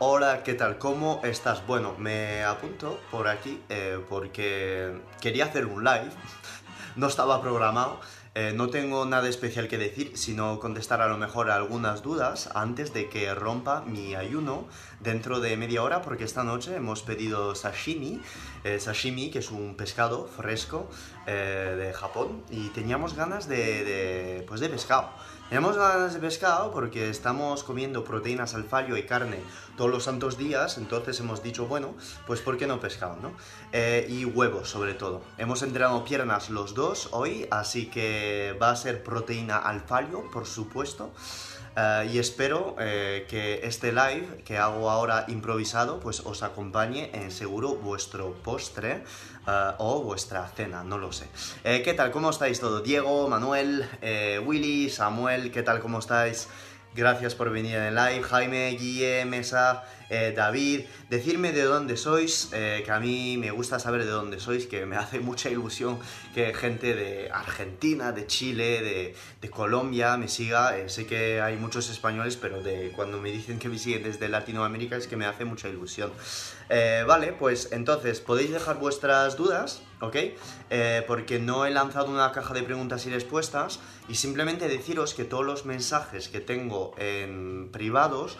Hola, ¿qué tal? ¿Cómo estás? Bueno, me apunto por aquí eh, porque quería hacer un live, no estaba programado, eh, no tengo nada especial que decir, sino contestar a lo mejor algunas dudas antes de que rompa mi ayuno dentro de media hora, porque esta noche hemos pedido sashimi, eh, sashimi que es un pescado fresco de Japón, y teníamos ganas de, de, pues de pescado. Tenemos ganas de pescado porque estamos comiendo proteínas al fallo y carne todos los santos días, entonces hemos dicho, bueno, pues ¿por qué no pescado, no? Eh, y huevos sobre todo. Hemos entrenado piernas los dos hoy, así que va a ser proteína al fallo, por supuesto. Uh, y espero eh, que este live que hago ahora improvisado pues os acompañe en seguro vuestro postre uh, o vuestra cena, no lo sé. Eh, ¿Qué tal? ¿Cómo estáis todos? Diego, Manuel, eh, Willy, Samuel, ¿qué tal? ¿Cómo estáis? Gracias por venir en live. Jaime, Guille, Mesa, eh, David, decirme de dónde sois, eh, que a mí me gusta saber de dónde sois, que me hace mucha ilusión que gente de Argentina, de Chile, de, de Colombia me siga. Eh, sé que hay muchos españoles, pero de cuando me dicen que me siguen desde Latinoamérica es que me hace mucha ilusión. vale, pues entonces podéis dejar vuestras dudas, ¿ok? porque no he lanzado una caja de preguntas y respuestas y simplemente deciros que todos los mensajes que tengo en privados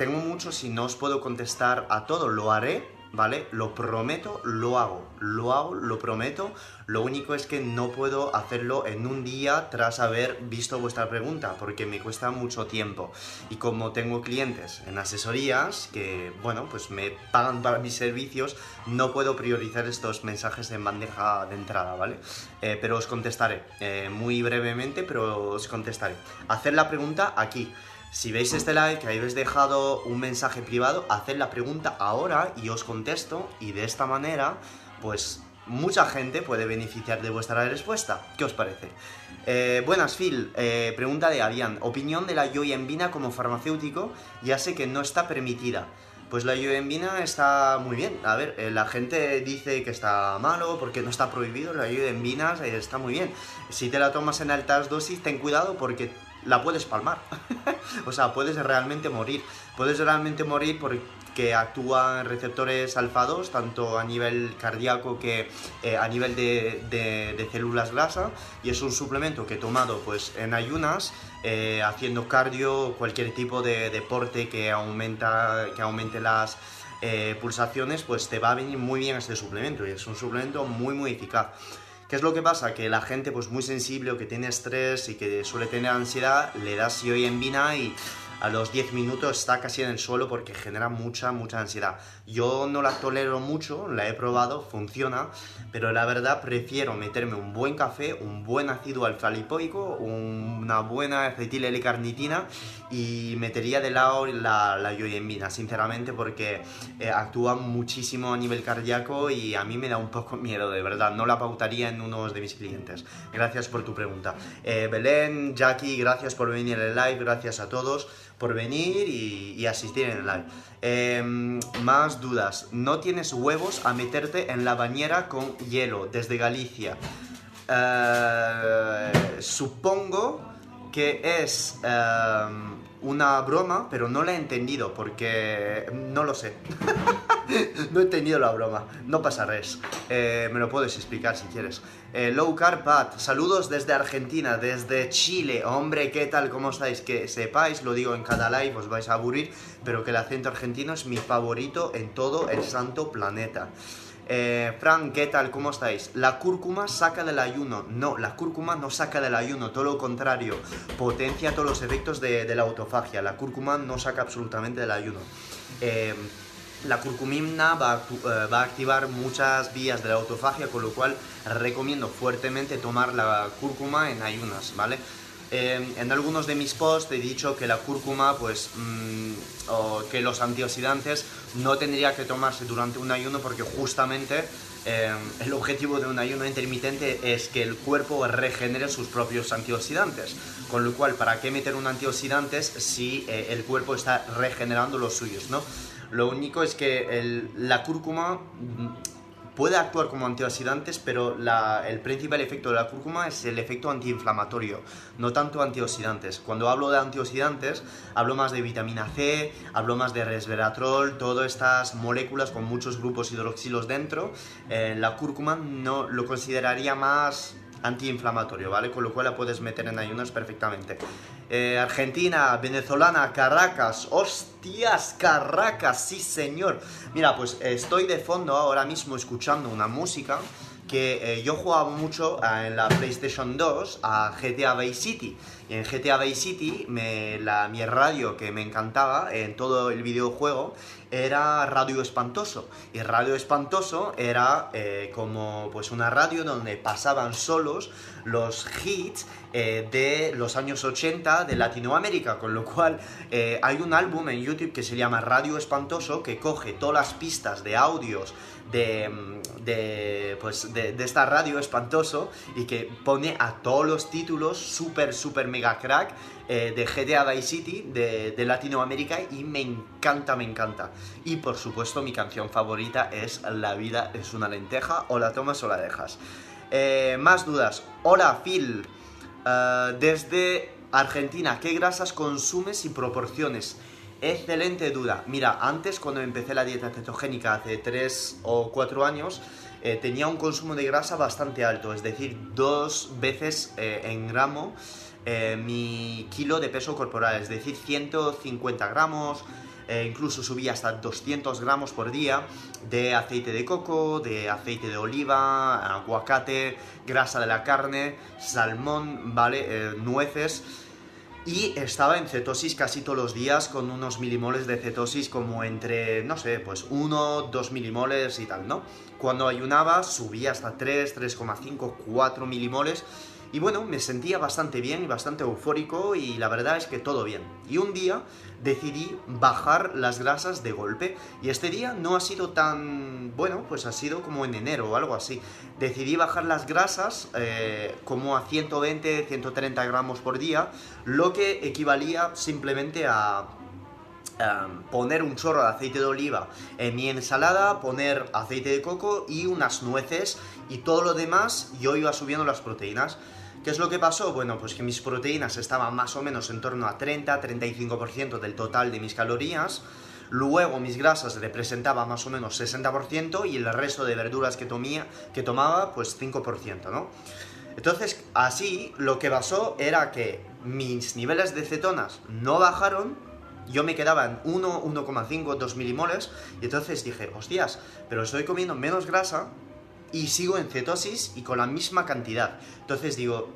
tengo muchos y no os puedo contestar a todo, lo haré, ¿vale? Lo prometo, lo hago, lo hago, lo prometo. Lo único es que no puedo hacerlo en un día tras haber visto vuestra pregunta, porque me cuesta mucho tiempo. Y como tengo clientes en asesorías que, bueno, pues me pagan para mis servicios, no puedo priorizar estos mensajes en bandeja de entrada, ¿vale? Eh, pero os contestaré, eh, muy brevemente, pero os contestaré. Hacer la pregunta aquí. Si veis este live que habéis dejado un mensaje privado, haced la pregunta ahora y os contesto y de esta manera, pues mucha gente puede beneficiar de vuestra respuesta. ¿Qué os parece? Eh, buenas, Phil. Eh, pregunta de Avian. Opinión de la yoyembina como farmacéutico. Ya sé que no está permitida. Pues la yoyembina está muy bien. A ver, eh, la gente dice que está malo porque no está prohibido. La yoyembina está muy bien. Si te la tomas en altas dosis, ten cuidado porque la puedes palmar. o sea, puedes realmente morir. Puedes realmente morir porque actúan receptores alfa 2, tanto a nivel cardíaco que eh, a nivel de, células grasa, y es un suplemento que he tomado pues, en ayunas, eh, haciendo cardio, cualquier tipo de deporte que, aumenta, que aumente las eh, pulsaciones, pues te va a venir muy bien este suplemento, y es un suplemento muy muy eficaz. ¿Qué es lo que pasa? Que la gente pues muy sensible o que tiene estrés y que suele tener ansiedad, le das vina y a los 10 minutos está casi en el suelo porque genera mucha, mucha ansiedad. Yo no la tolero mucho, la he probado, funciona, pero la verdad prefiero meterme un buen café, un buen ácido alfa-lipoico, una buena acetil L-carnitina y metería de lado la, la yoyembina, sinceramente, porque eh, actúa muchísimo a nivel cardíaco y a mí me da un poco miedo, de verdad. No la pautaría en uno de mis clientes. Gracias por tu pregunta. Eh, Belén, Jackie, gracias por venir al live, gracias a todos por venir y, asistir en el live. Em, más dudas. No tienes huevos a meterte en la bañera con hielo desde Galicia. Eh, supongo que es em, una broma, pero no la he entendido porque no lo sé. no he entendido la broma. No pasa res. Eh, me lo puedes explicar si quieres. Eh, low Carb saludos desde Argentina, desde Chile. Hombre, ¿qué tal? ¿Cómo estáis? Que sepáis, lo digo en cada live, os vais a aburrir, pero que el acento argentino es mi favorito en todo el santo planeta. Eh, Fran, ¿qué tal? ¿Cómo estáis? La cúrcuma saca del ayuno. No, la cúrcuma no saca del ayuno, todo lo contrario. Potencia todos los efectos de, la autofagia. La cúrcuma no saca absolutamente del ayuno. Eh, la curcumina va eh, va a, activar muchas vías de la autofagia, con lo cual recomiendo fuertemente tomar la cúrcuma en ayunas, ¿vale? En algunos de mis posts he dicho que la cúrcuma, pues, mm, o que los antioxidantes no tendría que tomarse durante un ayuno porque justamente eh, el objetivo de un ayuno intermitente es que el cuerpo regenere sus propios antioxidantes. Con lo cual, ¿para qué meter un antioxidantes si eh, el cuerpo está regenerando los suyos, no? Lo único es que la cúrcuma mm, puede actuar como antioxidantes, pero el principal efecto de la cúrcuma es el efecto antiinflamatorio, no tanto antioxidantes. Cuando hablo de antioxidantes, hablo más de vitamina C, hablo más de resveratrol, todas estas moléculas con muchos grupos hidroxilos dentro. Eh, la cúrcuma no lo consideraría más antiinflamatorio, ¿vale? Con lo cual la puedes meter en ayunas perfectamente. Eh, Argentina, venezolana, Caracas, hostias, Caracas, sí señor. Mira, pues estoy de fondo ahora mismo escuchando una música que eh, yo jugaba mucho eh, en la PlayStation 2 a GTA Vice City. Y en GTA Vice City, me, la, mi radio que me encantaba en todo el videojuego era Radio Espantoso. Y Radio Espantoso era eh, como pues una radio donde pasaban solos los hits de los años 80 de Latinoamérica. Con lo cual hay un álbum en YouTube que se llama Radio Espantoso que coge todas las pistas de audios de, de, pues de, esta radio espantoso y que pone a todos los títulos super, super mega crack eh, de GTA Vice City de, de, Latinoamérica y me encanta, me encanta. Y por supuesto mi canción favorita es La vida es una lenteja, o la tomas o la dejas. Eh, más dudas. Hola Phil, uh, desde Argentina, ¿qué grasas consumes y proporciones? Excelente duda. Mira, antes cuando empecé la dieta cetogénica hace 3 o 4 años, eh, tenía un consumo de grasa bastante alto, es decir, dos veces eh, en gramo eh, mi kilo de peso corporal, es decir, 150 gramos, incluso subía hasta 200 gramos por día de aceite de coco, de aceite de oliva, aguacate, grasa de la carne, salmón, ¿vale? nueces y estaba en cetosis casi todos los días con unos milimoles de cetosis como entre, no sé, pues 1, 2 milimoles y tal, ¿no? Cuando ayunaba subía hasta 3, 3,5, 4 milimoles y bueno, me sentía bastante bien y bastante eufórico y la verdad es que todo bien. Y un día decidí bajar las grasas de golpe y este día no ha sido tan bueno, pues ha sido como en enero o algo así. Decidí bajar las grasas eh, como a 120, 130 gramos por día, lo que equivalía simplemente a poner un chorro de aceite de oliva en mi ensalada, poner aceite de coco y unas nueces y todo lo demás yo iba subiendo las proteínas. ¿Qué es lo que pasó? Bueno, pues que mis proteínas estaban más o menos en torno a 30-35% del total de mis calorías. Luego mis grasas representaban más o menos 60% y el resto de verduras que, tomía, que tomaba, pues 5%, ¿no? Entonces, así lo que pasó era que mis niveles de cetonas no bajaron, yo me quedaba en 1, 1,5, 2 milimoles, y entonces dije, hostias, pero estoy comiendo menos grasa y sigo en cetosis y con la misma cantidad. Entonces digo,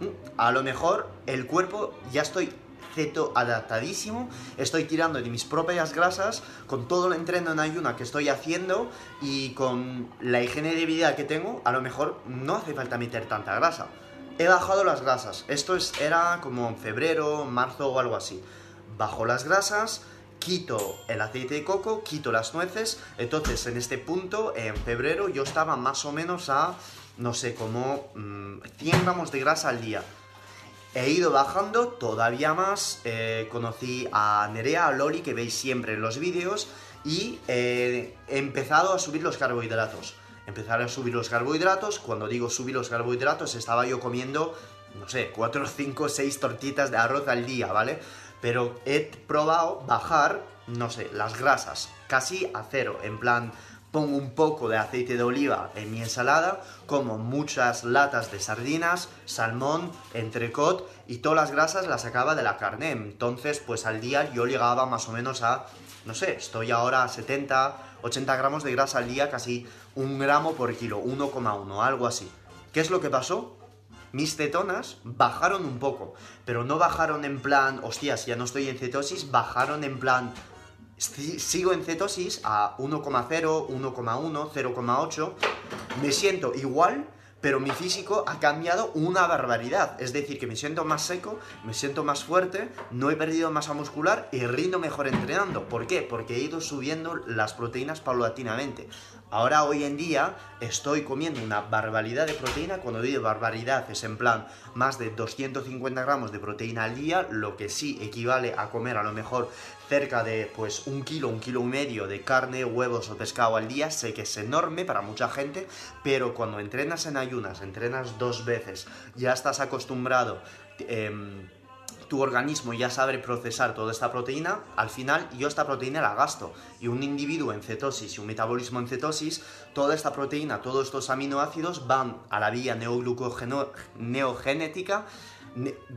mm, a lo mejor el cuerpo ya estoy ceto adaptadísimo, estoy tirando de mis propias grasas con todo el entreno en ayuna que estoy haciendo y con la higiene de vida que tengo, a lo mejor no hace falta meter tanta grasa. He bajado las grasas, esto es, era como en febrero, marzo o algo así. Bajo las grasas, quito el aceite de coco, quito las nueces, entonces en este punto, en febrero, yo estaba más o menos a, no sé, como 100 mm, gramos de grasa al día. He ido bajando todavía más, eh, conocí a Nerea, a Loli, que veis siempre en los vídeos, y eh, he empezado a subir los carbohidratos. Empezar a subir los carbohidratos, cuando digo subir los carbohidratos, estaba yo comiendo, no sé, 4, 5, 6 tortitas de arroz al día, ¿vale? Pero he probado bajar, no sé, las grasas casi a cero, en plan pongo un poco de aceite de oliva en mi ensalada, como muchas latas de sardinas, salmón, entrecot y todas las grasas las sacaba de la carne. Entonces, pues al día yo llegaba más o menos a, no sé, estoy ahora a 70, 80 gramos de grasa al día, casi un gramo por kilo, 1,1, algo así. ¿Qué es lo que pasó? Mis cetonas bajaron un poco, pero no bajaron en plan, hostias, ya no estoy en cetosis, bajaron en plan, sigo en cetosis a 1,0, 1,1, 0,8, me siento igual, pero mi físico ha cambiado una barbaridad. Es decir, que me siento más seco, me siento más fuerte, no he perdido masa muscular y rindo mejor entrenando. ¿Por qué? Porque he ido subiendo las proteínas paulatinamente. Ahora, hoy en día, estoy comiendo una barbaridad de proteína. Cuando digo barbaridad, es en plan más de 250 gramos de proteína al día, lo que sí equivale a comer a lo mejor cerca de pues un kilo, un kilo y medio de carne, huevos o pescado al día, sé que es enorme para mucha gente, pero cuando entrenas en ayunas, entrenas dos veces, ya estás acostumbrado, em, tu organismo ya sabe procesar toda esta proteína, al final yo esta proteína la gasto. Y un individuo en cetosis y un metabolismo en cetosis, toda esta proteína, todos estos aminoácidos van a la vía neogenética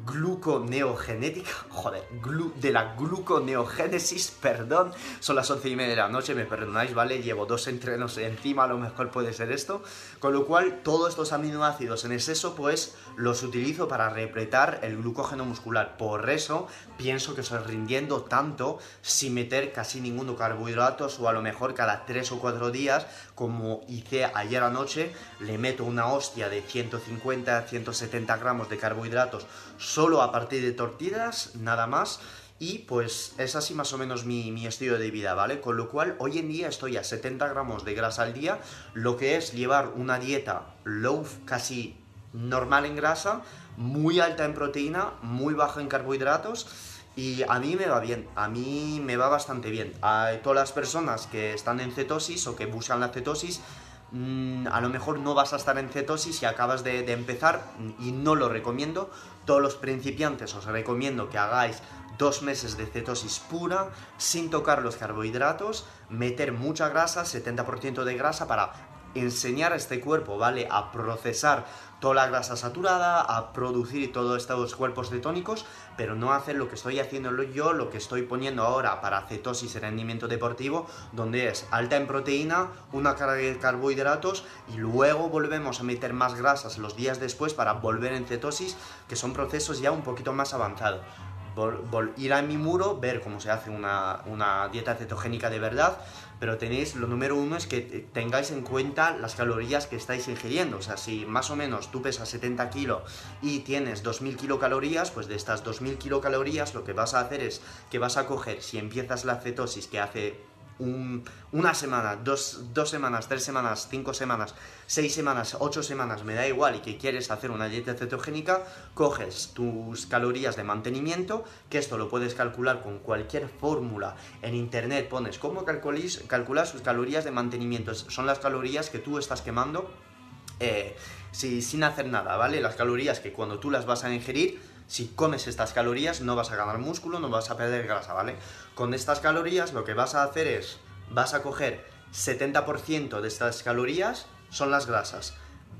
gluconeogenética, joder, de la gluconeogénesis, perdón, son las once y media de la noche, me perdonáis, ¿vale? Llevo dos entrenos encima, a lo mejor puede ser esto, con lo cual todos estos aminoácidos en exceso, pues los utilizo para repletar el glucógeno muscular, por eso pienso que estoy rindiendo tanto sin meter casi ninguno carbohidratos o a lo mejor cada tres o cuatro días, como hice ayer anoche, le meto una hostia de 150, 170 gramos de carbohidratos solo a partir de tortillas, nada más. Y pues es así más o menos mi, estilo de vida, ¿vale? Con lo cual hoy en día estoy a 70 gramos de grasa al día, lo que es llevar una dieta low, casi normal en grasa, muy alta en proteína, muy baja en carbohidratos. Y a mí me va bien, a mí me va bastante bien. A todas las personas que están en cetosis o que buscan la cetosis, Mm, a lo mejor no vas a estar en cetosis y acabas de, empezar y no lo recomiendo. Todos los principiantes os recomiendo que hagáis dos meses de cetosis pura, sin tocar los carbohidratos, meter mucha grasa, 70% de grasa para enseñar a este cuerpo, ¿vale? A procesar toda la grasa saturada, a producir todos estos cuerpos cetónicos, pero no hacer lo que estoy haciendo yo, lo que estoy poniendo ahora para cetosis y rendimiento deportivo, donde es alta en proteína, una carga de carbohidratos y luego volvemos a meter más grasas los días después para volver en cetosis, que son procesos ya un poquito más avanzados. ir a mi muro, ver cómo se hace una, una dieta cetogénica de verdad, pero tenéis, lo número uno es que tengáis en cuenta las calorías que estáis ingiriendo. O sea, si más o menos tú pesas 70 kilos y tienes 2000 kilocalorías, pues de estas 2000 kilocalorías lo que vas a hacer es que vas a coger, si empiezas la cetosis que hace una semana, dos, semanas, tres semanas, cinco semanas, seis semanas, ocho semanas, me da igual, y que quieres hacer una dieta cetogénica, coges tus calorías de mantenimiento, que esto lo puedes calcular con cualquier fórmula en internet, pones cómo calcular sus calorías de mantenimiento, son las calorías que tú estás quemando eh, sin hacer nada, ¿vale? Las calorías que cuando tú las vas a ingerir, si comes estas calorías no vas a ganar músculo, no vas a perder grasa, ¿vale? Con estas calorías lo que vas a hacer es, vas a coger 70% de estas calorías son las grasas,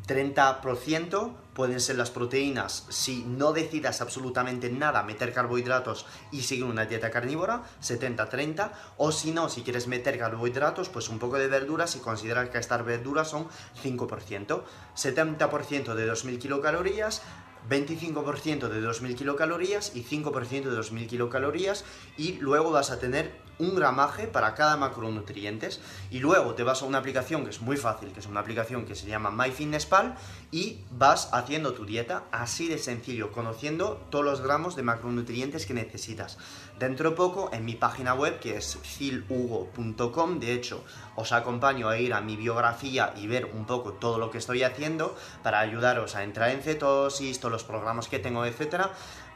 30% pueden ser las proteínas. Si no decidas absolutamente nada meter carbohidratos y seguir una dieta carnívora, 70-30, o si no, si quieres meter carbohidratos, pues un poco de verduras y considerar que estas verduras son 5%, 70% de 2000 kilocalorías, 25% de 2.000 kilocalorías y 5% de 2.000 kilocalorías y luego vas a tener un gramaje para cada macronutrientes y luego te vas a una aplicación que es muy fácil, que es una aplicación que se llama MyFitnessPal y vas haciendo tu dieta así de sencillo, conociendo todos los gramos de macronutrientes que necesitas. Dentro de poco en mi página web que es filhugo.com, de hecho os acompaño a ir a mi biografía y ver un poco todo lo que estoy haciendo para ayudaros a entrar en cetosis, los programas que tengo, etcétera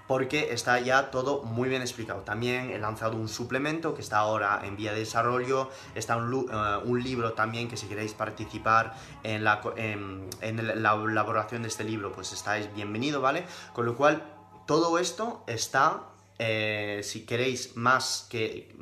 porque está ya todo muy bien explicado. También he lanzado un suplemento que está ahora en vía de desarrollo, está un, eh, libro también que si queréis participar en la, en, la elaboración de este libro, pues estáis bienvenido, ¿vale? Con lo cual, todo esto está eh, si queréis más que,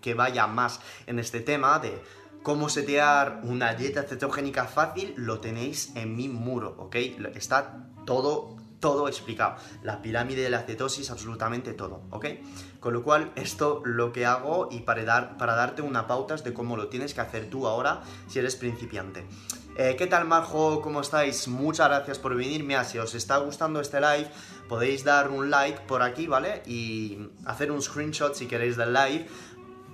que vaya más en este tema de cómo setear una dieta cetogénica fácil, lo tenéis en mi muro, ¿ok? Está todo todo explicado. La pirámide de la cetosis, absolutamente todo, ¿ok? Con lo cual, esto lo que hago y para, dar, para darte una pautas de cómo lo tienes que hacer tú ahora si eres principiante. Eh, ¿Qué tal, Marjo? ¿Cómo estáis? Muchas gracias por venir. Mira, si os está gustando este live, podéis dar un like por aquí, ¿vale? Y hacer un screenshot si queréis del live,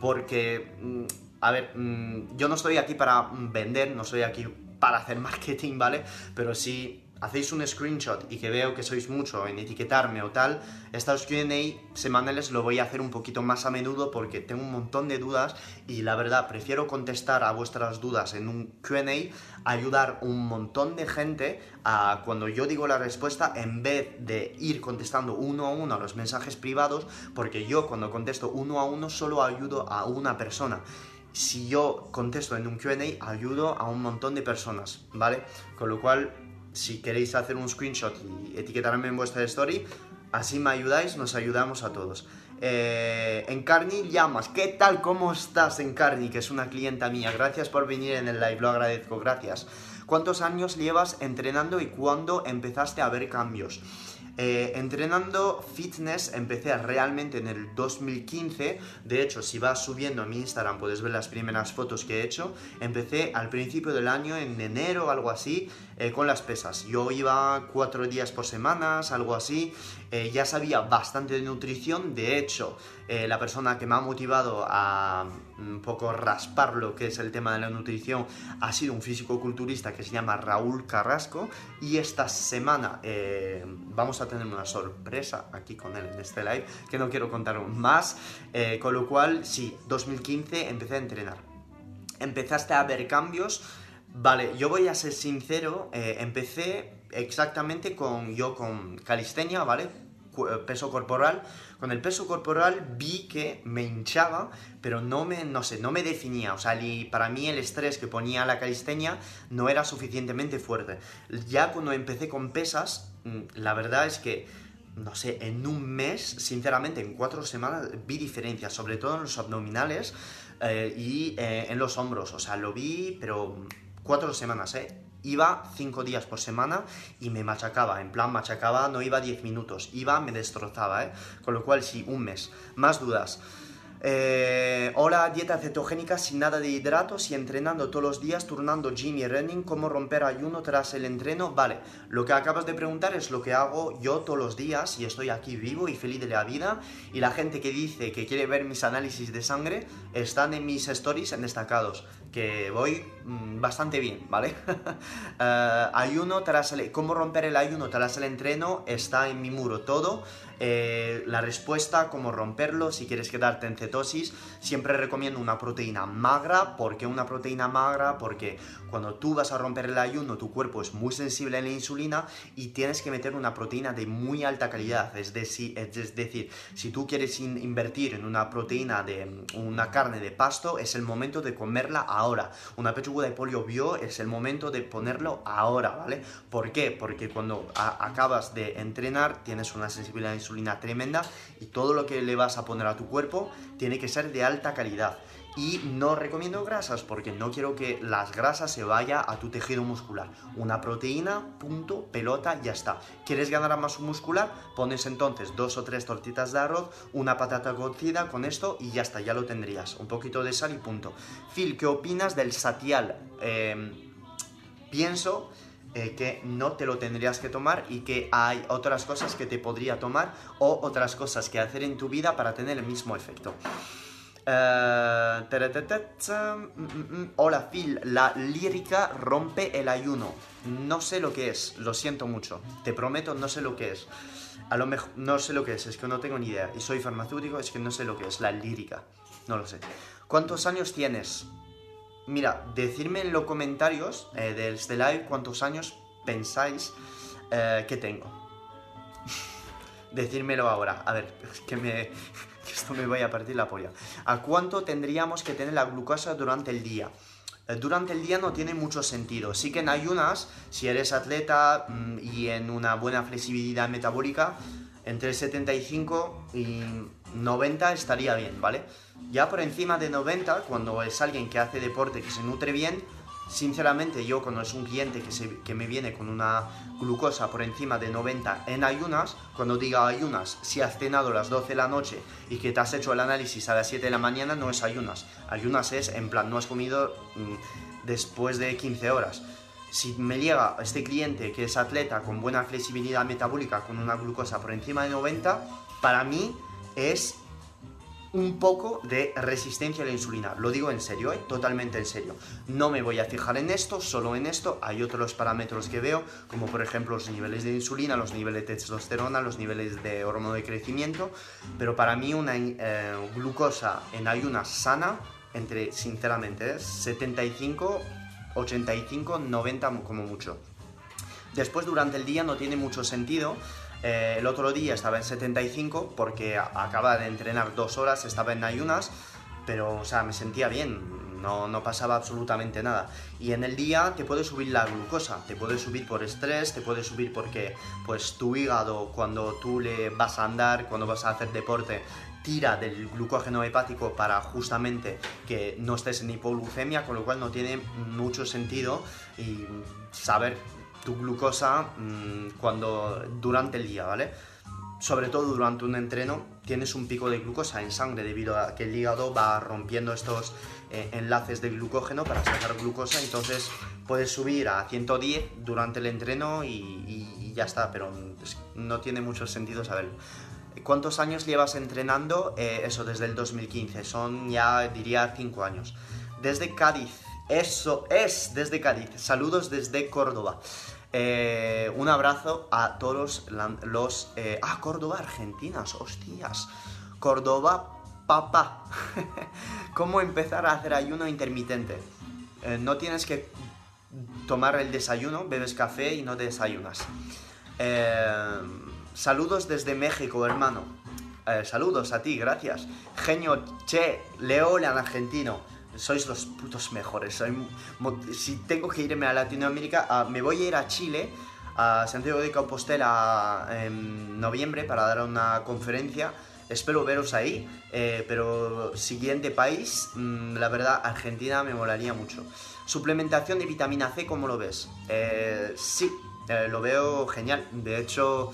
porque, mm, a ver, mm, yo no estoy aquí para vender, no estoy aquí para hacer marketing, ¿vale? Pero si hacéis un screenshot y que veo que sois mucho en etiquetarme o tal, estos QA semanales lo voy a hacer un poquito más a menudo porque tengo un montón de dudas y la verdad prefiero contestar a vuestras dudas en un QA, ayudar un montón de gente a cuando yo digo la respuesta en vez de ir contestando uno a uno a los mensajes privados, porque yo cuando contesto uno a uno solo ayudo a una persona si yo contesto en un QA, ayudo a un montón de personas, ¿vale? Con lo cual si queréis hacer un screenshot y etiquetarme en vuestra story, así me ayudáis, nos ayudamos a todos. Eh, Encarni Llamas, ¿qué tal? ¿Cómo estás, Encarni? Que es una clienta mía. Gracias por venir en el live, lo agradezco, gracias. ¿Cuántos años llevas entrenando y cuándo empezaste a ver cambios? Eh, entrenando fitness empecé realmente en el 2015. De hecho, si vas subiendo a mi Instagram puedes ver las primeras fotos que he hecho. Empecé al principio del año, en enero algo así, eh, con las pesas. Yo iba cuatro días por semana, algo así. Eh, ya sabía bastante de nutrición. De hecho, la persona que me ha motivado a un poco raspar lo que es el tema de la nutrición ha sido un físico culturista que se llama Raúl Carrasco. Y esta semana vamos a tener una sorpresa aquí con él en este live que no quiero contar más. Eh, con lo cual, sí, 2015 empecé a entrenar. Empezaste a ver cambios. Vale, yo voy a ser sincero, eh, empecé exactamente con yo con calistenia, ¿vale? Eh, peso corporal. Con el peso corporal vi que me hinchaba, pero no me, no sé, no me definía. O sea, para mí el estrés que ponía la calistenia no era suficientemente fuerte. Ya cuando empecé con pesas, Mm, la verdad es que, no sé, en un mes, sinceramente, en cuatro semanas vi diferencias, sobre todo en los abdominales eh, y en los hombros. O sea, lo vi, pero cuatro semanas, ¿eh? Iba cinco días por semana y me machacaba, en plan machacaba, no iba diez minutos, iba, me destrozaba, ¿eh? Con lo cual sí, un mes. Más dudas. Eh, hola, dieta cetogénica sin nada de hidratos y entrenando todos los días, turnando gym y running. ¿Cómo romper ayuno tras el entreno? Vale, lo que acabas de preguntar es lo que hago yo todos los días y estoy aquí vivo y feliz de la vida. Y la gente que dice que quiere ver mis análisis de sangre están en mis stories en destacados que voy mm, bastante bien, ¿vale? Eh, ayuno tras el... ¿Cómo romper el ayuno tras el entreno? Está en mi muro todo. Eh, la respuesta, cómo romperlo, si quieres quedarte en cetosis, siempre recomiendo una proteína magra. ¿Por qué una proteína magra? Porque cuando tú vas a romper el ayuno, tu cuerpo es muy sensible a la insulina y tienes que meter una proteína de muy alta calidad. Es decir, es decir si tú quieres invertir en una proteína de una carne de pasto, es el momento de comerla ahora. Una pechuga de pollo bio es el momento de ponerlo ahora, ¿vale? ¿Por qué? Porque cuando acabas de entrenar tienes una sensibilidad a la insulina tremenda y todo lo que le vas a poner a tu cuerpo tiene que ser de alta calidad. Y no recomiendo grasas porque no quiero que las grasas se vaya a tu tejido muscular. Una proteína, punto, pelota, ya está. ¿Quieres ganar masa muscular? Pones entonces dos o tres tortitas de arroz, una patata cocida con esto y ya está, ya lo tendrías. Un poquito de sal y punto. Phil, ¿qué opinas del satial? Em, pienso eh, que no te lo tendrías que tomar y que hay otras cosas que te podría tomar o otras cosas que hacer en tu vida para tener el mismo efecto. Eh, mm, mm, mm. Hola Phil, la lírica rompe el ayuno. No sé lo que es, lo siento mucho. Te prometo, no sé lo que es. A lo mejor no sé lo que es, es que no tengo ni idea. Y soy farmacéutico, es que no sé lo que es, la lírica. No lo sé. ¿Cuántos años tienes? Mira, decirme en los comentarios eh, de este live cuántos años pensáis eh, que tengo. Decírmelo ahora. A ver, que me esto me vaya a partir la polla. ¿A cuánto tendríamos que tener la glucosa durante el día? Eh, durante el día no tiene mucho sentido. Sí que en ayunas, si eres atleta mm, y en una buena flexibilidad metabólica, entre 75 y 90 estaría bien, ¿vale? Ya por encima de 90, cuando es alguien que hace deporte, que se nutre bien, Sinceramente, yo cuando es un cliente que, que, me viene con una glucosa por encima de 90 en ayunas, cuando diga ayunas, si has cenado a las 12 de la noche y que te has hecho el análisis a las 7 de la mañana, no es ayunas. Ayunas es, en plan, no has comido mm, después de 15 horas. Si me llega este cliente que es atleta con buena flexibilidad metabólica, con una glucosa por encima de 90, para mí es un poco de resistencia a la insulina. Lo digo en serio, ¿eh? totalmente en serio. No me voy a fijar en esto, solo en esto. Hay otros parámetros que veo, como por ejemplo los niveles de insulina, los niveles de testosterona, los niveles de hormona de crecimiento. Pero para mí una eh, glucosa en ayunas sana, entre, sinceramente, 75, 85, 90 como mucho. Después durante el día no tiene mucho sentido eh, el otro día estaba en 75 porque acaba de entrenar dos horas, estaba en ayunas, pero o sea, me sentía bien, no, no, pasaba absolutamente nada. Y en el día te puede subir la glucosa, te puede subir por estrés, te puede subir porque pues tu hígado cuando tú le vas a andar, cuando vas a hacer deporte, tira del glucógeno hepático para justamente que no estés en hipoglucemia, con lo cual no tiene mucho sentido y saber tu glucosa mm, cuando durante el día, ¿vale? Sobre todo durante un entreno tienes un pico de glucosa en sangre debido a que el hígado va rompiendo estos eh, enlaces de glucógeno para sacar glucosa, entonces puedes subir a 110 durante el entreno y, ya está, pero no tiene mucho sentido saberlo. ¿Cuántos años llevas entrenando? Eh, eso, desde el 2015, son ya diría 5 años. Desde Cádiz, eso es desde Cádiz. Saludos desde Córdoba. Eh, un abrazo a todos los... Eh, ah, Córdoba, Argentinas, hostias. Córdoba, papá. ¿Cómo empezar a hacer ayuno intermitente? Eh, no tienes que tomar el desayuno, bebes café y no desayunas. saludos desde México, hermano. saludos a ti, gracias. Genio Che, Leolan argentino sois los putos mejores. si tengo que irme a Latinoamérica, ah, me voy a ir a Chile, a Santiago de Compostela en noviembre para dar una conferencia. Espero veros ahí, eh, pero siguiente país, mm, la verdad, Argentina me molaría mucho. Suplementación de vitamina C, ¿cómo lo ves? Eh, sí, eh, lo veo genial. De hecho,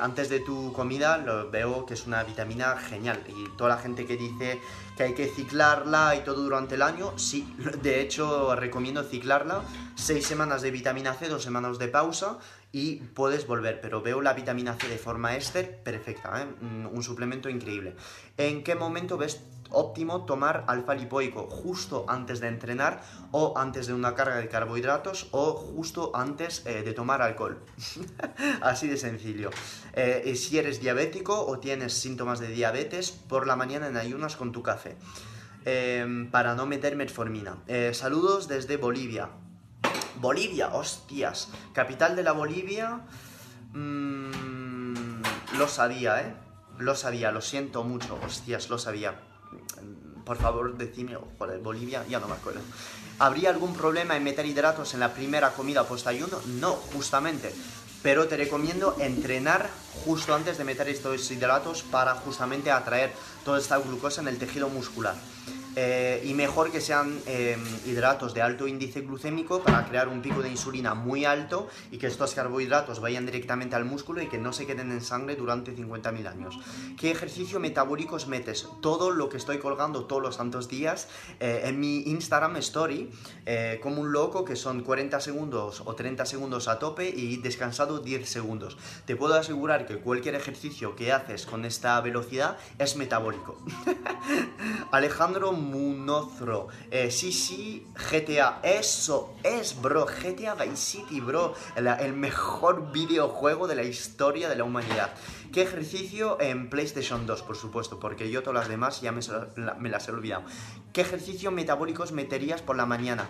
antes de tu comida lo veo que es una vitamina genial. Y toda la gente que dice que hay que ciclarla y todo durante el año, sí, de hecho recomiendo ciclarla, seis semanas de vitamina C, dos semanas de pausa y puedes volver, pero veo la vitamina C de forma éster perfecta, ¿eh? Mm, un suplemento increíble. ¿En qué momento ves óptimo tomar alfa lipoico? Justo antes de entrenar o antes de una carga de carbohidratos o justo antes eh, de tomar alcohol. Así de sencillo. Eh, si eres diabético o tienes síntomas de diabetes, por la mañana en ayunas con tu café. Em, para no meter metformina. saludos desde Bolivia. Bolivia, hostias. Capital de la Bolivia. Mm, lo sabía, ¿eh? Lo sabía, lo siento mucho, hostias, lo sabía. Por favor, decime, joder, Bolivia, ya no me acuerdo. ¿Habría algún problema en meter hidratos en la primera comida post-ayuno? No, justamente. Pero te recomiendo entrenar justo antes de meter estos hidratos para justamente atraer toda esta glucosa en el tejido muscular. Eh, y mejor que sean em, hidratos de alto índice glucémico para crear un pico de insulina muy alto y que estos carbohidratos vayan directamente al músculo y que no se queden en sangre durante 50.000 años. ¿Qué ejercicio metabólicos metes? Todo lo que estoy colgando todos los santos días eh, en mi Instagram Story, eh, como un loco, que son 40 segundos o 30 segundos a tope y descansado 10 segundos. Te puedo asegurar que cualquier ejercicio que haces con esta velocidad es metabólico. Alejandro Munozro. Eh, sí, sí, GTA. Eso es, bro. GTA Vice City, bro. el mejor videojuego de la historia de la humanidad. ¿Qué ejercicio en PlayStation 2, por supuesto? Porque yo todas las demás ya me, me las he olvidado. ¿Qué ejercicio metabólicos meterías por la mañana?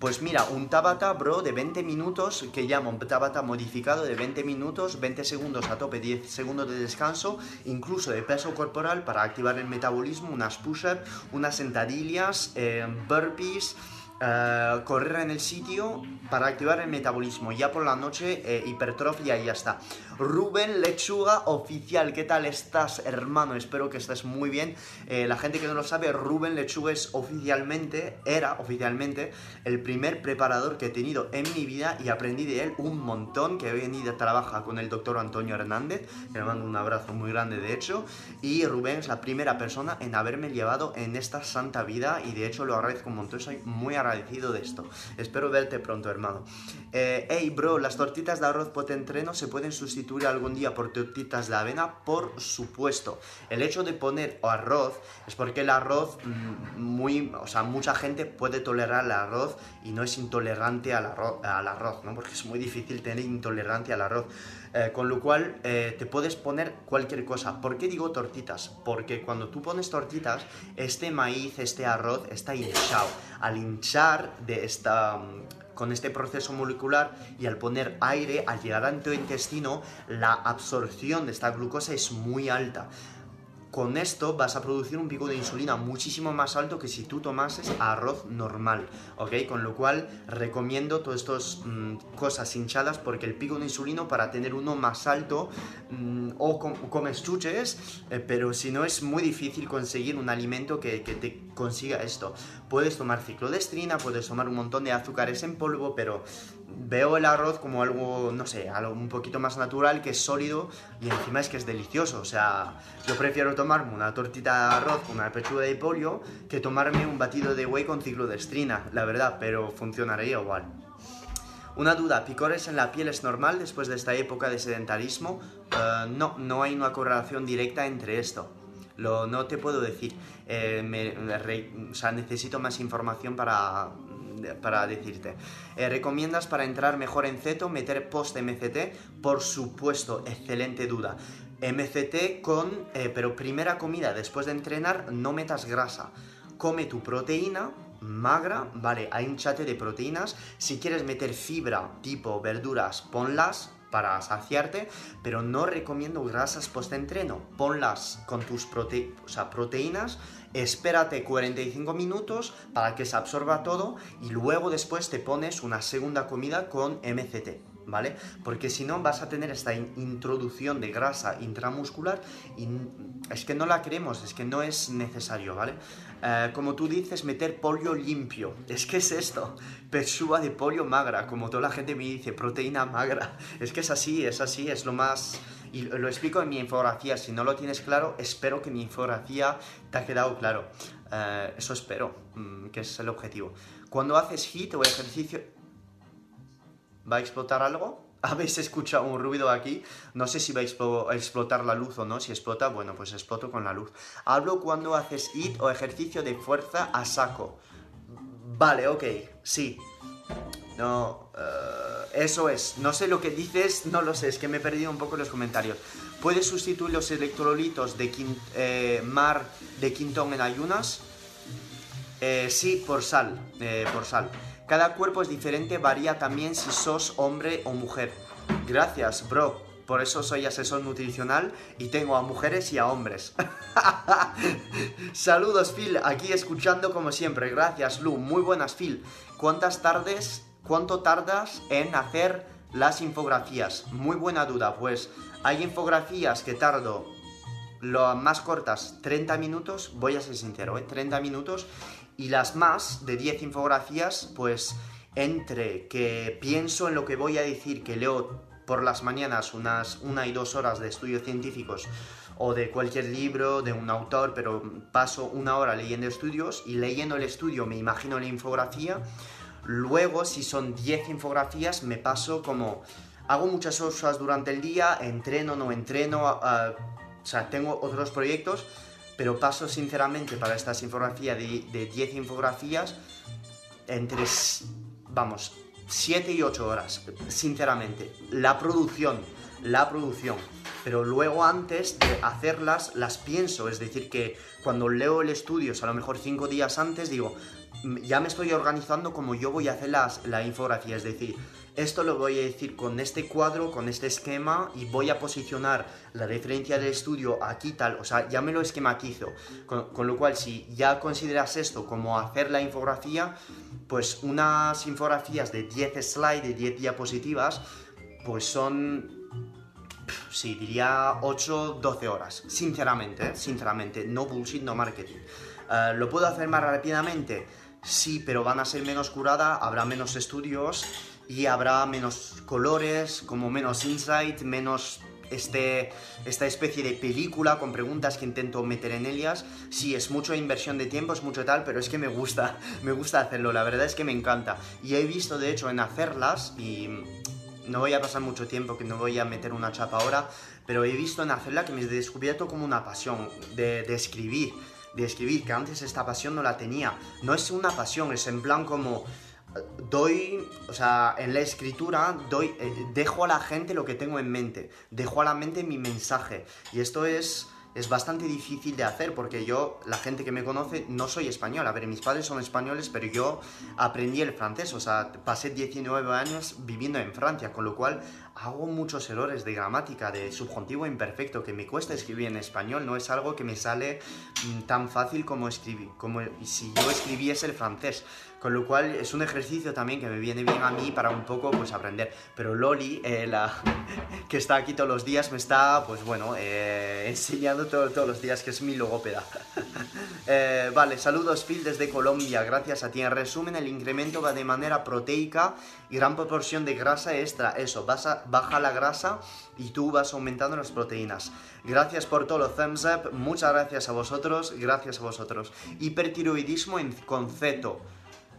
Pues mira, un Tabata, bro, de 20 minutos, que llamo un Tabata modificado de 20 minutos, 20 segundos a tope, 10 segundos de descanso, incluso de peso corporal para activar el metabolismo, unas push-ups, unas sentadillas, eh, burpees, eh, correr en el sitio para activar el metabolismo. Ya por la noche, eh, hipertrofia y ya está. Rubén Lechuga Oficial, ¿qué tal estás, hermano? Espero que estés muy bien. Eh, la gente que no lo sabe, Rubén Lechuga es oficialmente, era oficialmente el primer preparador que he tenido en mi vida y aprendí de él un montón. Que hoy en día trabaja con el doctor Antonio Hernández, le mando un abrazo muy grande de hecho. Y Rubén es la primera persona en haberme llevado en esta santa vida y de hecho lo agradezco un montón. Soy muy agradecido de esto. Espero verte pronto, hermano. Eh, hey, bro, las tortitas de arroz potentreno se pueden sustituir algún día por tortitas de avena? Por supuesto. El hecho de poner arroz es porque el arroz, mm, muy, o sea, mucha gente puede tolerar el arroz y no es intolerante al arroz, al arroz ¿no? Porque es muy difícil tener intolerancia al arroz. Eh, con lo cual eh, te puedes poner cualquier cosa. ¿Por qué digo tortitas? Porque cuando tú pones tortitas, este maíz, este arroz está hinchado. Al hinchar de esta mm, con este proceso molecular y al poner aire, al llegar a tu intestino, la absorción de esta glucosa es muy alta con esto vas a producir un pico de insulina muchísimo más alto que si tú tomases arroz normal, ¿ok? Con lo cual recomiendo todas estas mm, cosas hinchadas porque el pico de insulina para tener uno más alto mm, o comes chuches, eh, pero si no es muy difícil conseguir un alimento que, que te consiga esto. Puedes tomar ciclodestrina, puedes tomar un montón de azúcares en polvo, pero veo el arroz como algo, no sé, algo un poquito más natural, que es sólido y encima es que es delicioso. O sea, yo prefiero tomarme una tortita de arroz con una pechuga de pollo que tomarme un batido de whey con ciclodestrina, la verdad, pero funcionaría igual. Una duda, ¿picores en la piel es normal después de esta época de sedentarismo? Eh, no, no hay una correlación directa entre esto. Lo, no te puedo decir. Eh, o sea, necesito más información para para decirte. Eh, ¿Recomiendas para entrar mejor en ceto meter post MCT? Por supuesto, excelente duda. MCT con, eh, pero primera comida después de entrenar, no metas grasa. Come tu proteína magra, vale, hay un chat de proteínas. Si quieres meter fibra tipo verduras, ponlas, para saciarte, pero no recomiendo grasas post-entreno. Ponlas con tus proteínas, espérate 45 minutos para que se absorba todo y luego después te pones una segunda comida con MCT. ¿Vale? Porque si no vas a tener esta introducción de grasa intramuscular y es que no la queremos, es que no es necesario, ¿vale? Eh, como tú dices, meter pollo limpio. Es que es esto, pechuga de pollo magra, como toda la gente me dice, proteína magra. Es que es así, es así, es lo más... Y lo explico en mi infografía, si no lo tienes claro, espero que mi infografía te ha quedado claro. Eh, eso espero, mm, que es el objetivo. Cuando haces HIT o ejercicio... ¿Va a explotar algo? habéis escuchado un ruido aquí, no sé si va a explotar la luz o no, si explota, bueno, pues exploto con la luz. Hablo cuando haces IT o ejercicio de fuerza a saco. Vale, ok, sí. No, eh, eso es. No sé lo que dices, no lo sé, es que me he perdido un poco los comentarios. ¿Puedes sustituir los electrolitos de eh, mar de Quintón en ayunas? Eh, sí, por sal, por sal. Cada cuerpo es diferente, varía también si sos hombre o mujer. Gracias, bro. Por eso soy asesor nutricional y tengo a mujeres y a hombres. Saludos, Phil. Aquí escuchando como siempre. Gracias, Lu. Muy buenas, Phil. ¿Cuántas tardes, cuánto tardas en hacer las infografías? Muy buena duda. Pues hay infografías que tardo lo más cortas 30 minutos, voy a ser sincero, ¿eh? 30 minutos y las más de 10 infografías, pues entre que pienso en lo que voy a decir, que leo por las mañanas unas una y dos horas de estudios científicos o de cualquier libro de un autor, pero paso una hora leyendo estudios y leyendo el estudio me imagino la infografía. Luego, si son 10 infografías, me paso como hago muchas cosas durante el día, entreno, no entreno, o sea, tengo otros proyectos, pero paso sinceramente para estas infografías de, 10 infografías entre, vamos, 7 y 8 horas, sinceramente. La producción, la producción. Pero luego antes de hacerlas, las pienso. Es decir, que cuando leo el estudio, a lo mejor 5 días antes, digo, ya me estoy organizando como yo voy a hacer las, la infografía. Es decir, esto lo voy a decir con este cuadro, con este esquema y voy a posicionar la referencia del estudio aquí tal, o sea, ya me lo esquematizo. Con, lo cual, si ya consideras esto como hacer la infografía, pues unas infografías de 10 slides, de 10 diapositivas, pues son sí, diría 8, 12 horas. Sinceramente, ¿eh? sinceramente, no bullshit, no marketing. Eh, ¿Lo puedo hacer más rápidamente? Sí, pero van a ser menos curada, habrá menos estudios y habrá menos colores, como menos insight, menos este, esta especie de película con preguntas que intento meter en ellas. Sí, es mucho inversión de tiempo, es mucho tal, pero es que me gusta, me gusta hacerlo, la verdad es que me encanta. Y he visto, de hecho, en hacerlas y no voy a pasar mucho tiempo, que no voy a meter una chapa ahora, pero he visto en hacerla que me he descubierto como una pasión de, de escribir, de escribir, que antes esta pasión no la tenía. No es una pasión, es en plan como doy, o sea, en la escritura doy, eh, dejo a la gente lo que tengo en mente, dejo a la mente mi mensaje. Y esto es, es bastante difícil de hacer porque yo, la gente que me conoce, no soy español. A ver, mis padres son españoles, pero yo aprendí el francés, o sea, pasé 19 años viviendo en Francia, con lo cual hago muchos errores de gramática, de subjuntivo imperfecto, que me cuesta escribir en español, no es algo que me sale mm, tan fácil como escribir, como si yo escribiese el francés. Con lo cual es un ejercicio también que me viene bien a mí para un poco pues aprender. Pero Loli, eh, la, que está aquí todos los días, me está pues bueno eh, enseñando todos los días que es mi logópeda. Eh, vale, saludos Phil desde Colombia, gracias a ti. En resumen, el incremento va de manera proteica y gran proporción de grasa extra. Eso, baja la grasa y tú vas aumentando las proteínas. Gracias por todo los thumbs up, muchas gracias a vosotros, gracias a vosotros. Hipertiroidismo en concepto.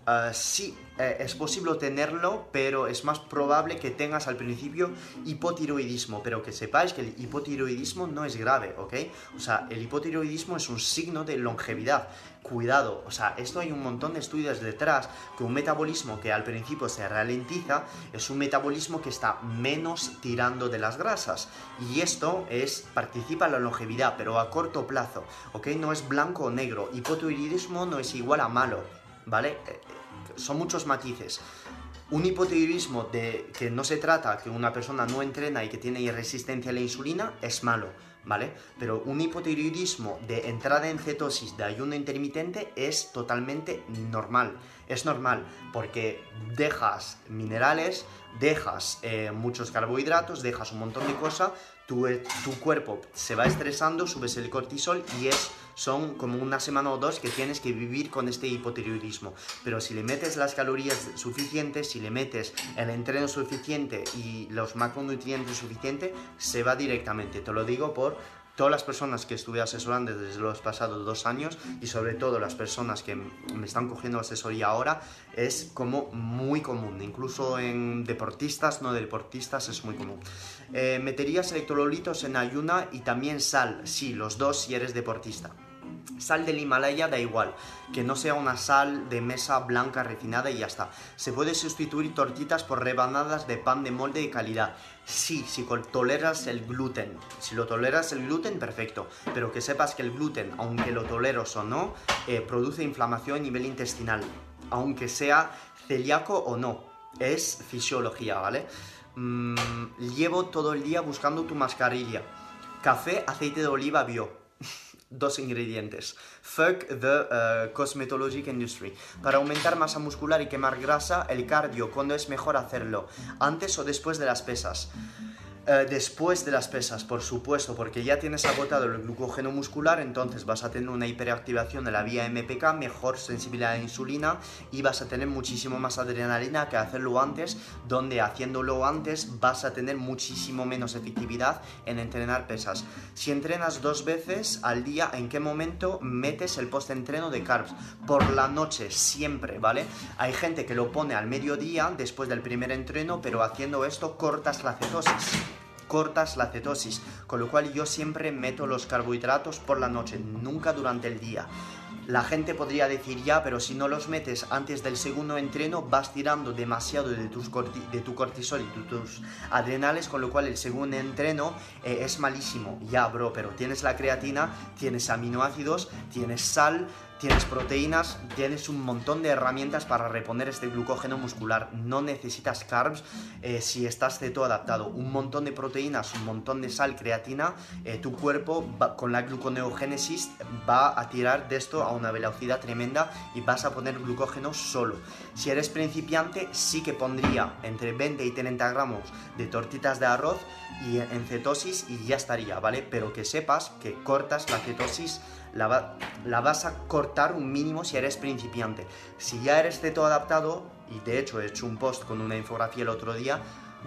Ah, sí, eh, es posible tenerlo, pero es más probable que tengas al principio hipotiroidismo, pero que sepáis que el hipotiroidismo no es grave, ¿ok? O sea, el hipotiroidismo es un signo de longevidad. Cuidado, o sea, esto hay un montón de estudios detrás, que un metabolismo que al principio se ralentiza es un metabolismo que está menos tirando de las grasas. Y esto es, participa en la longevidad, pero a corto plazo, ¿ok? No es blanco o negro. Hipotiroidismo no es igual a malo, ¿vale? Eh, son muchos matices. Un hipotiroidismo de que no se trata que una persona no entrena y que tiene resistencia a la insulina es malo, ¿vale? Pero un hipotiroidismo de entrada en cetosis de ayuno intermitente es totalmente normal. Es normal porque dejas minerales, dejas eh, muchos carbohidratos, dejas un montón de cosas, tu, tu cuerpo se va estresando, subes el cortisol y es son como una semana o dos que tienes que vivir con este hipotiroidismo. Pero si le metes las calorías suficientes, si le metes el entreno suficiente y los macronutrientes suficientes, se va directamente. Te lo digo por todas las personas que estuve asesorando desde los pasados dos años y sobre todo las personas que me están cogiendo asesoría ahora, es como muy común. Incluso en deportistas, no deportistas, es muy común. Eh, ¿Meterías electrolitos en ayuna y también sal? Sí, los dos si eres deportista. Sal del Himalaya da igual, que no sea una sal de mesa blanca refinada y ya está. Se puede sustituir tortitas por rebanadas de pan de molde de calidad. Sí, si toleras el gluten. Si lo toleras el gluten, perfecto. Pero que sepas que el gluten, aunque lo toleros o no, eh, produce inflamación a nivel intestinal. Aunque sea celíaco o no. Es fisiología, ¿vale? Mm, llevo todo el día buscando tu mascarilla. Café, aceite de oliva, bio dos ingredientes. Fuck the uh, cosmetologic industry. Para aumentar masa muscular y quemar grasa, el cardio, ¿cuándo es mejor hacerlo? ¿Antes o después de las pesas? Eh, después de las pesas, por supuesto, porque ya tienes agotado el glucógeno muscular, entonces vas a tener una hiperactivación de la vía MPK, mejor sensibilidad a la insulina y vas a tener muchísimo más adrenalina que hacerlo antes, donde haciéndolo antes vas a tener muchísimo menos efectividad en entrenar pesas. Si entrenas dos veces al día, ¿en qué momento metes el post-entreno de carbs? Por la noche, siempre, ¿vale? Hay gente que lo pone al mediodía después del primer entreno, pero haciendo esto cortas la cetosis cortas la cetosis, con lo cual yo siempre meto los carbohidratos por la noche, nunca durante el día. La gente podría decir ya, pero si no los metes antes del segundo entreno, vas tirando demasiado de, tus de tu cortisol y tus adrenales, con lo cual el segundo entreno eh, es malísimo. Ya, bro, pero tienes la creatina, tienes aminoácidos, tienes sal, tienes proteínas, tienes un montón de herramientas para reponer este glucógeno muscular. No necesitas carbs eh, si estás ceto adaptado. Un montón de proteínas, un montón de sal, creatina, eh, tu cuerpo con la gluconeogénesis va a tirar de esto a una velocidad tremenda y vas a poner glucógeno solo. Si eres principiante, sí que pondría entre 20 y 30 gramos de tortitas de arroz y en cetosis y ya estaría, ¿vale? Pero que sepas que cortas la cetosis la, vas a cortar un mínimo si eres principiante. Si ya eres ceto adaptado, y de hecho he hecho un post con una infografía el otro día,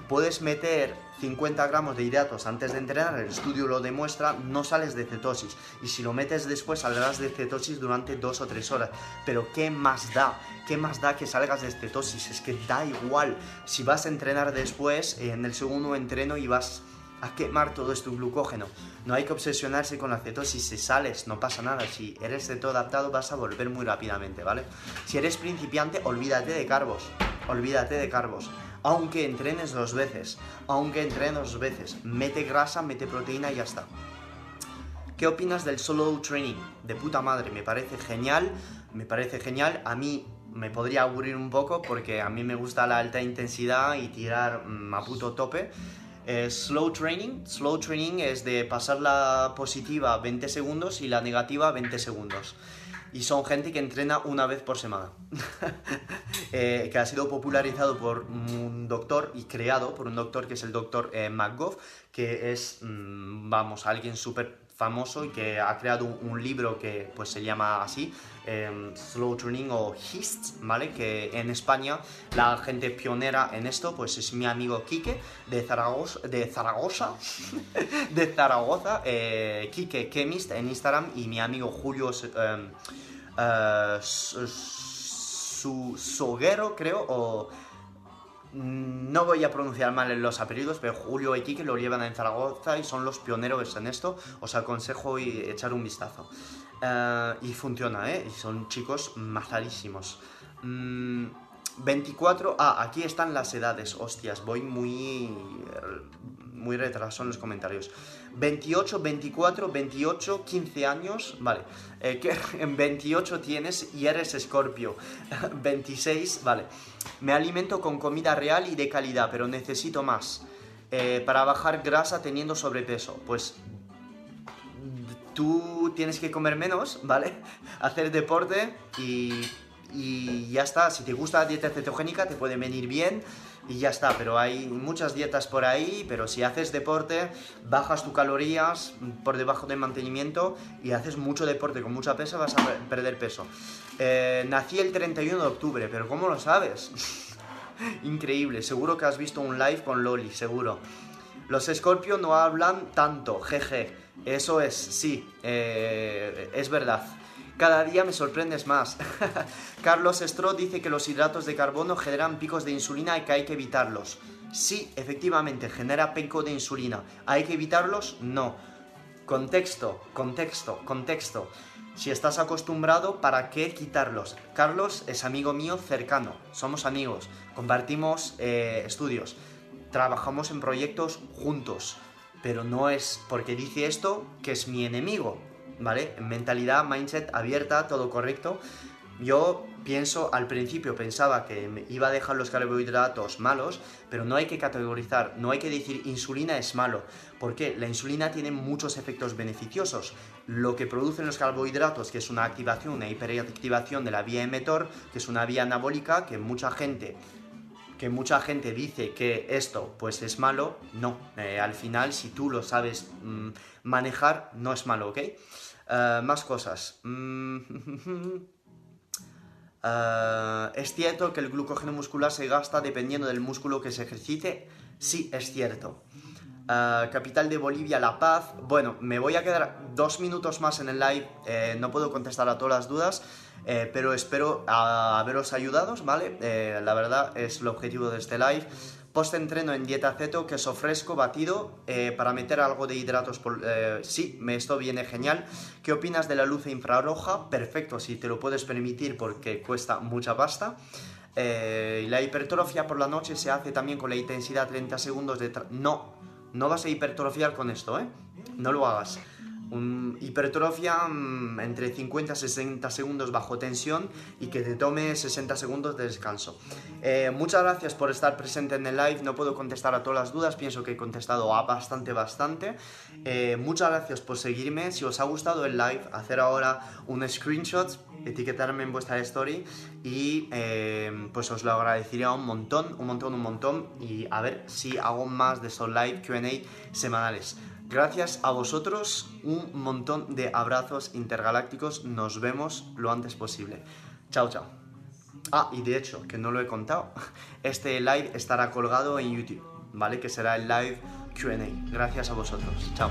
puedes meter 50 gramos de hidratos antes de entrenar, el estudio lo demuestra, no sales de cetosis. Y si lo metes después, saldrás de cetosis durante 2 o 3 horas. Pero ¿qué más da? ¿Qué más da que salgas de cetosis? Es que da igual. Si vas a entrenar después, en el segundo entreno y vas a quemar todo este glucógeno. No hay que obsesionarse con la cetosis. Si sales, no pasa nada. Si eres de todo adaptado, vas a volver muy rápidamente, ¿vale? Si eres principiante, olvídate de carbos. Olvídate de carbos aunque entrenes dos veces, aunque entrenes dos veces, mete grasa, mete proteína y ya está. ¿Qué opinas del solo training? De puta madre, me parece genial, me parece genial. A mí me podría aburrir un poco porque a mí me gusta la alta intensidad y tirar mm, a puto tope. Eh, slow training, slow training es de pasar la positiva 20 segundos y la negativa 20 segundos. Y son gente que entrena una vez por semana, eh, que ha sido popularizado por un doctor y creado por un doctor que es el doctor eh, McGough, que es, mm, vamos, alguien súper famoso y que ha creado un, libro que pues se llama así, em, Slow Training o HIST, ¿vale? Que en España la gente pionera en esto pues es mi amigo Quique de Zaragoza, de Zaragoza, de Zaragoza, eh, Quique Chemist en Instagram y mi amigo Julio eh, uh, Soguero, creo, o no voy a pronunciar mal los apellidos, pero Julio y Quique lo llevan en Zaragoza y son los pioneros en esto. Os aconsejo y echar un vistazo. Eh, y funciona, ¿eh? Y son chicos mazarísimos. 24. Mm, ah, aquí están las edades. Hostias, voy muy. Muy retrasado en los comentarios. 28, 24, 28, 15 años. Vale. Eh, que en 28 tienes y eres escorpio. 26, vale. Me alimento con comida real y de calidad, pero necesito más. Eh, para bajar grasa teniendo sobrepeso. Pues tú tienes que comer menos, ¿vale? Hacer deporte y, y ya está. Si te gusta la dieta cetogénica te puede venir bien y ya está, pero hay muchas dietas por ahí, pero si haces deporte, bajas tus calorías por debajo del mantenimiento y haces mucho deporte con mucha pesa, vas a perder peso. Eh, nací el 31 de octubre, pero ¿cómo lo sabes? Increíble, seguro que has visto un live con Loli, seguro. Los Scorpio no hablan tanto, jeje. Eso es, sí, eh, es verdad. Cada día me sorprendes más. Carlos Estro dice que los hidratos de carbono generan picos de insulina y que hay que evitarlos. Sí, efectivamente, genera pico de insulina. ¿Hay que evitarlos? No. Contexto, contexto, contexto. Si estás acostumbrado, ¿para qué quitarlos? Carlos es amigo mío cercano, somos amigos, compartimos eh, estudios, trabajamos en proyectos juntos, pero no es porque dice esto que es mi enemigo. ¿Vale? Mentalidad, mindset abierta, todo correcto. Yo pienso, al principio pensaba que iba a dejar los carbohidratos malos, pero no hay que categorizar, no hay que decir insulina es malo. porque La insulina tiene muchos efectos beneficiosos. Lo que producen los carbohidratos, que es una activación, una hiperactivación de la vía emetor, que es una vía anabólica, que mucha gente que mucha gente dice que esto pues es malo, no, eh, al final si tú lo sabes mm, manejar no es malo, ¿ok? Eh, más cosas. Mm, eh, ¿Es cierto que el glucógeno muscular se gasta dependiendo del músculo que se ejercite? Sí, es cierto. Capital de Bolivia, La Paz. Bueno, me voy a quedar dos minutos más en el live. no puedo contestar a todas las dudas, pero espero haberos ayudado, ¿vale? la verdad es el objetivo de este live post-entreno en dieta ceto, queso fresco, batido, eh, para meter algo de hidratos. Por, eh, sí, me, esto viene genial. ¿Qué opinas de la luz infrarroja? Perfecto, si te lo puedes permitir porque cuesta mucha pasta. Eh, la hipertrofia por la noche se hace también con la intensidad 30 segundos de... No, no vas a hipertrofiar con esto, ¿eh? No lo hagas hipertrofia mm, entre 50 y 60 segundos bajo tensión y que te tome 60 segundos de descanso. Eh, muchas gracias por estar presente en el live. No puedo contestar a todas las dudas, pienso que he contestado a bastante, bastante. Eh, muchas gracias por seguirme. Si os ha gustado el live, hacer ahora un screenshot, etiquetarme en vuestra story y eh, pues os lo agradecería un montón, un montón, un montón. Y a ver si hago más de esos live QA semanales. Gracias a vosotros, un montón de abrazos intergalácticos. Nos vemos lo antes posible. Chao, chao. Ah, y de hecho, que no lo he contado, este live estará colgado en YouTube. ¿vale? Que será el live QA. Gracias a vosotros. Chao.